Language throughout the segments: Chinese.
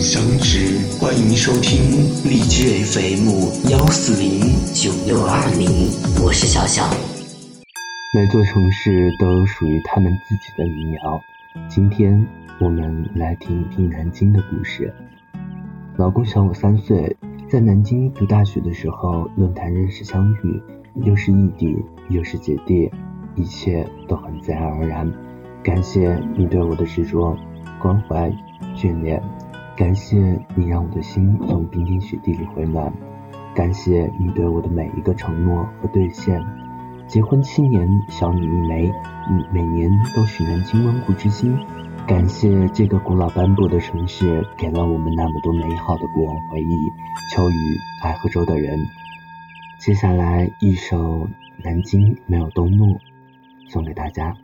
相知，欢迎收听荔枝 FM 幺四零九六二零，我是小小。每座城市都有属于他们自己的民谣。今天我们来听一听南京的故事。老公小我三岁，在南京读大学的时候，论坛认识相遇，又是异地，又是姐弟，一切都很自然而然。感谢你对我的执着、关怀、眷恋，感谢你让我的心从冰天雪地里回暖，感谢你对我的每一个承诺和兑现。结婚七年，小女一枚，每年都许南京温故知新。感谢这个古老斑驳的城市，给了我们那么多美好的过往回忆。秋雨爱喝粥的人，接下来一首《南京没有冬怒》，送给大家。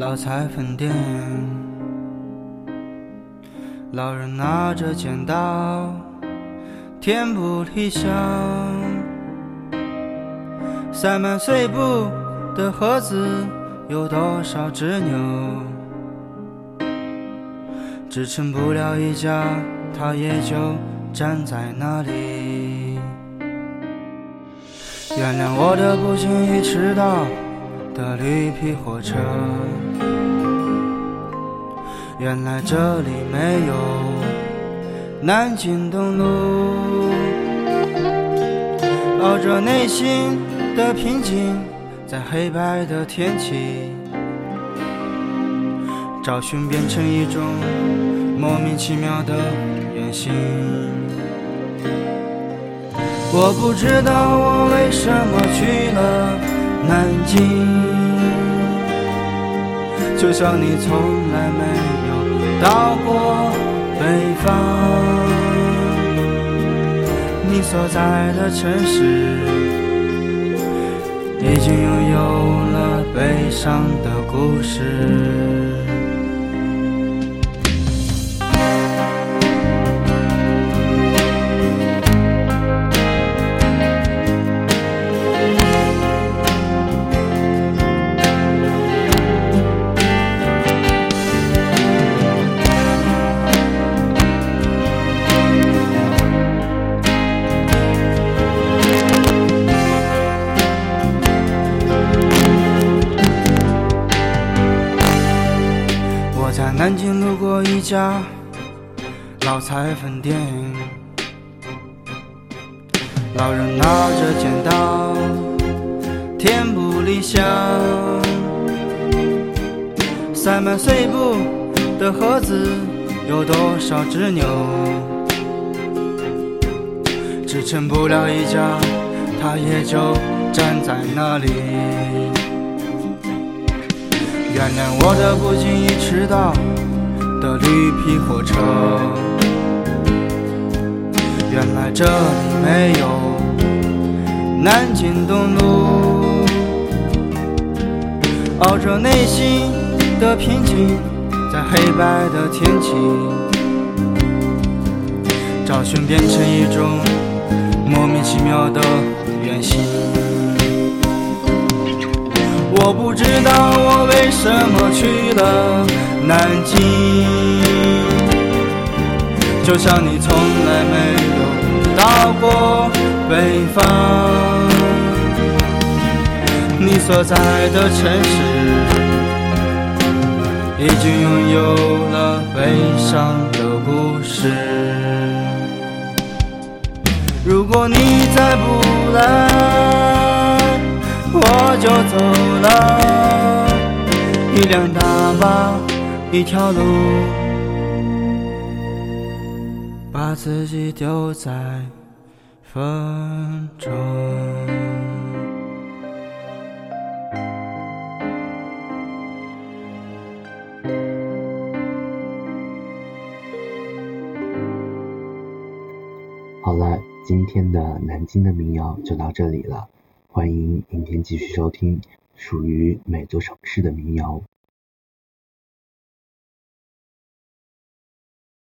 老裁缝店，老人拿着剪刀填补理想，塞满碎布的盒子有多少只牛，支撑不了一家，他也就站在那里。原谅我的不经意迟到。的绿皮火车，原来这里没有南京东路。熬着内心的平静，在黑白的天气，找寻变成一种莫名其妙的远行。我不知道我为什么去了。南京，就像你从来没有到过北方。你所在的城市，已经拥有了悲伤的故事。南京路过一家老裁缝店，老人拿着剪刀填补理想，塞满碎布的盒子有多少只牛？支撑不了一家，他也就站在那里。原谅我的不经意迟到的绿皮火车，原来这里没有南京东路。熬着内心的平静，在黑白的天气，找寻变成一种莫名其妙的远行。我不知道我为什么去了南京，就像你从来没有到过北方。你所在的城市已经拥有了悲伤的故事。如果你再不来。我就走了，一辆大巴，一条路，把自己丢在风中。好了，今天的南京的民谣就到这里了，欢迎明天继续收听属于每座城市的民谣。